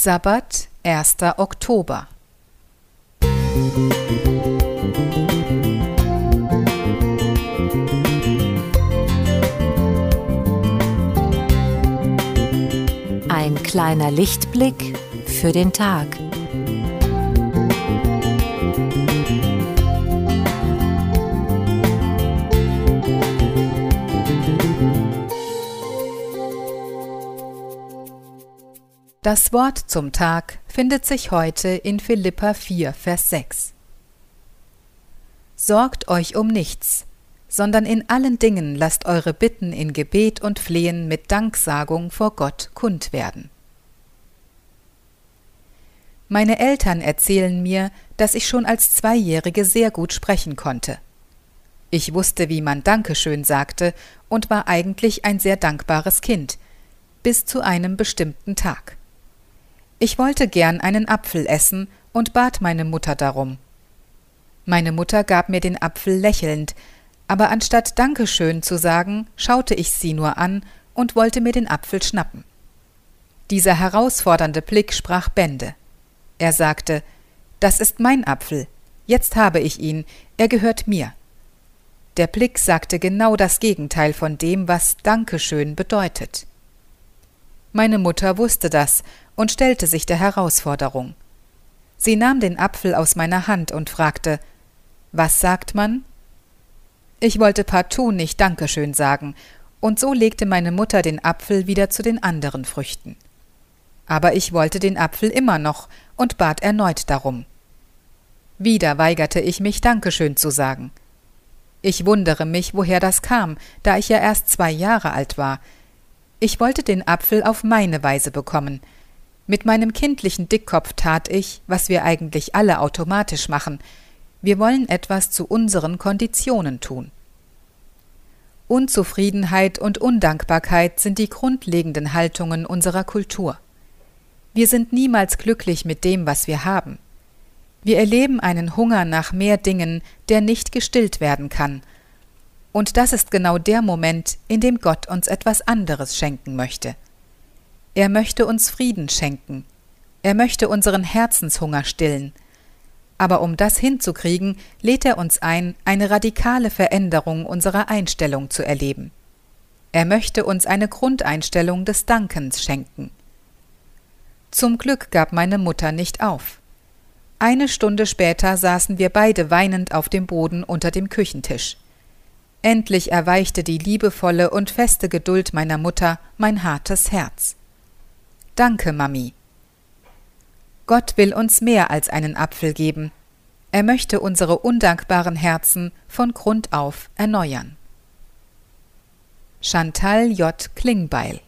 Sabbat, 1. Oktober. Ein kleiner Lichtblick für den Tag. Das Wort zum Tag findet sich heute in Philippa 4, Vers 6. Sorgt euch um nichts, sondern in allen Dingen lasst eure Bitten in Gebet und Flehen mit Danksagung vor Gott kund werden. Meine Eltern erzählen mir, dass ich schon als Zweijährige sehr gut sprechen konnte. Ich wusste, wie man Dankeschön sagte und war eigentlich ein sehr dankbares Kind, bis zu einem bestimmten Tag. Ich wollte gern einen Apfel essen und bat meine Mutter darum. Meine Mutter gab mir den Apfel lächelnd, aber anstatt Dankeschön zu sagen, schaute ich sie nur an und wollte mir den Apfel schnappen. Dieser herausfordernde Blick sprach Bände. Er sagte, das ist mein Apfel, jetzt habe ich ihn, er gehört mir. Der Blick sagte genau das Gegenteil von dem, was Dankeschön bedeutet. Meine Mutter wusste das und stellte sich der Herausforderung. Sie nahm den Apfel aus meiner Hand und fragte Was sagt man? Ich wollte partout nicht Dankeschön sagen, und so legte meine Mutter den Apfel wieder zu den anderen Früchten. Aber ich wollte den Apfel immer noch und bat erneut darum. Wieder weigerte ich mich Dankeschön zu sagen. Ich wundere mich, woher das kam, da ich ja erst zwei Jahre alt war. Ich wollte den Apfel auf meine Weise bekommen. Mit meinem kindlichen Dickkopf tat ich, was wir eigentlich alle automatisch machen. Wir wollen etwas zu unseren Konditionen tun. Unzufriedenheit und Undankbarkeit sind die grundlegenden Haltungen unserer Kultur. Wir sind niemals glücklich mit dem, was wir haben. Wir erleben einen Hunger nach mehr Dingen, der nicht gestillt werden kann. Und das ist genau der Moment, in dem Gott uns etwas anderes schenken möchte. Er möchte uns Frieden schenken. Er möchte unseren Herzenshunger stillen. Aber um das hinzukriegen, lädt er uns ein, eine radikale Veränderung unserer Einstellung zu erleben. Er möchte uns eine Grundeinstellung des Dankens schenken. Zum Glück gab meine Mutter nicht auf. Eine Stunde später saßen wir beide weinend auf dem Boden unter dem Küchentisch. Endlich erweichte die liebevolle und feste Geduld meiner Mutter mein hartes Herz. Danke, Mami. Gott will uns mehr als einen Apfel geben. Er möchte unsere undankbaren Herzen von Grund auf erneuern. Chantal J. Klingbeil